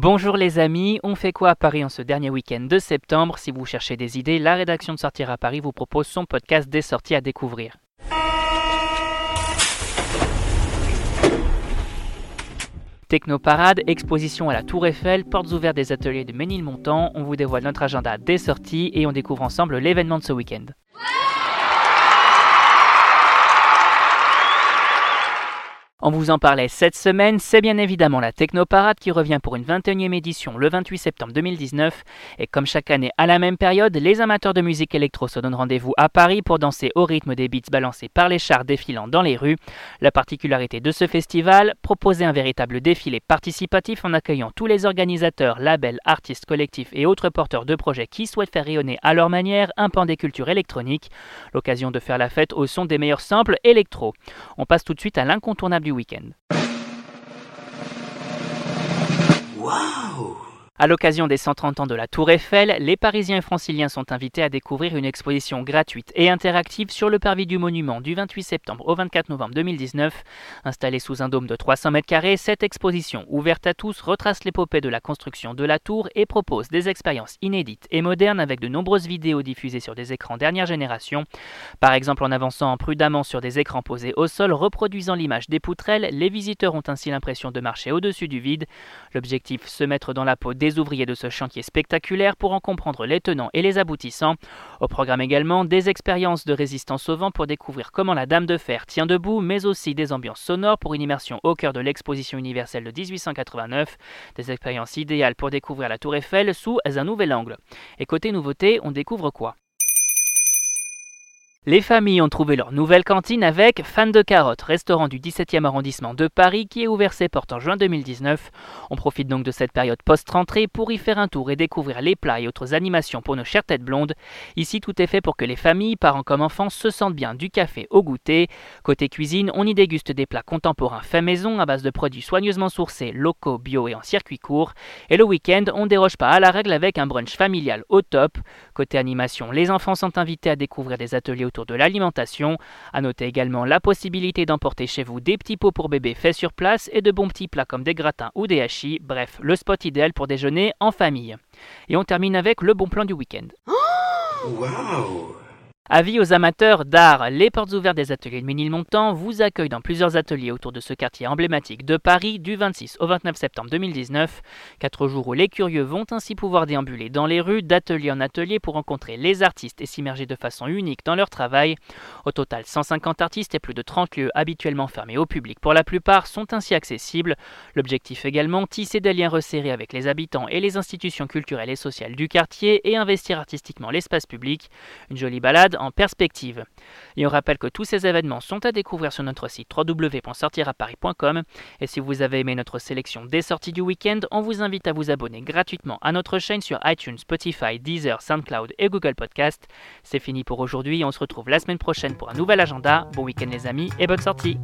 Bonjour les amis, on fait quoi à Paris en ce dernier week-end de septembre Si vous cherchez des idées, la rédaction de Sortir à Paris vous propose son podcast des sorties à découvrir. Technoparade, exposition à la Tour Eiffel, portes ouvertes des ateliers de Ménilmontant, on vous dévoile notre agenda des sorties et on découvre ensemble l'événement de ce week-end. On vous en parlait cette semaine, c'est bien évidemment la Technoparade qui revient pour une 21e édition le 28 septembre 2019. Et comme chaque année à la même période, les amateurs de musique électro se donnent rendez-vous à Paris pour danser au rythme des beats balancés par les chars défilant dans les rues. La particularité de ce festival, proposer un véritable défilé participatif en accueillant tous les organisateurs, labels, artistes, collectifs et autres porteurs de projets qui souhaitent faire rayonner à leur manière un pan des cultures électroniques. L'occasion de faire la fête au son des meilleurs samples électro. On passe tout de suite à l'incontournable week-end. À l'occasion des 130 ans de la Tour Eiffel, les Parisiens et Franciliens sont invités à découvrir une exposition gratuite et interactive sur le parvis du monument du 28 septembre au 24 novembre 2019. Installée sous un dôme de 300 mètres carrés, cette exposition, ouverte à tous, retrace l'épopée de la construction de la tour et propose des expériences inédites et modernes avec de nombreuses vidéos diffusées sur des écrans dernière génération. Par exemple, en avançant prudemment sur des écrans posés au sol, reproduisant l'image des poutrelles, les visiteurs ont ainsi l'impression de marcher au-dessus du vide. L'objectif, se mettre dans la peau des ouvriers de ce chantier spectaculaire pour en comprendre les tenants et les aboutissants. Au programme également des expériences de résistance au vent pour découvrir comment la Dame de Fer tient debout, mais aussi des ambiances sonores pour une immersion au cœur de l'exposition universelle de 1889, des expériences idéales pour découvrir la Tour Eiffel sous un nouvel angle. Et côté nouveauté, on découvre quoi? Les familles ont trouvé leur nouvelle cantine avec Fan de Carottes, restaurant du 17e arrondissement de Paris qui est ouvert ses portes en juin 2019. On profite donc de cette période post-rentrée pour y faire un tour et découvrir les plats et autres animations pour nos chères têtes blondes. Ici, tout est fait pour que les familles, parents comme enfants, se sentent bien du café au goûter. Côté cuisine, on y déguste des plats contemporains faits maison à base de produits soigneusement sourcés, locaux, bio et en circuit court. Et le week-end, on déroge pas à la règle avec un brunch familial au top. Côté animation, les enfants sont invités à découvrir des ateliers autour de l'alimentation. À noter également la possibilité d'emporter chez vous des petits pots pour bébés faits sur place et de bons petits plats comme des gratins ou des hachis, bref, le spot idéal pour déjeuner en famille. Et on termine avec le bon plan du week-end. Avis aux amateurs d'art, les portes ouvertes des ateliers de Ménilmontant vous accueillent dans plusieurs ateliers autour de ce quartier emblématique de Paris du 26 au 29 septembre 2019. Quatre jours où les curieux vont ainsi pouvoir déambuler dans les rues d'atelier en atelier pour rencontrer les artistes et s'immerger de façon unique dans leur travail. Au total, 150 artistes et plus de 30 lieux habituellement fermés au public pour la plupart sont ainsi accessibles. L'objectif également, tisser des liens resserrés avec les habitants et les institutions culturelles et sociales du quartier et investir artistiquement l'espace public. Une jolie balade en perspective. Et on rappelle que tous ces événements sont à découvrir sur notre site www.sortiraparis.com et si vous avez aimé notre sélection des sorties du week-end, on vous invite à vous abonner gratuitement à notre chaîne sur iTunes, Spotify, Deezer, SoundCloud et Google Podcast. C'est fini pour aujourd'hui, on se retrouve la semaine prochaine pour un nouvel agenda. Bon week-end les amis et bonne sortie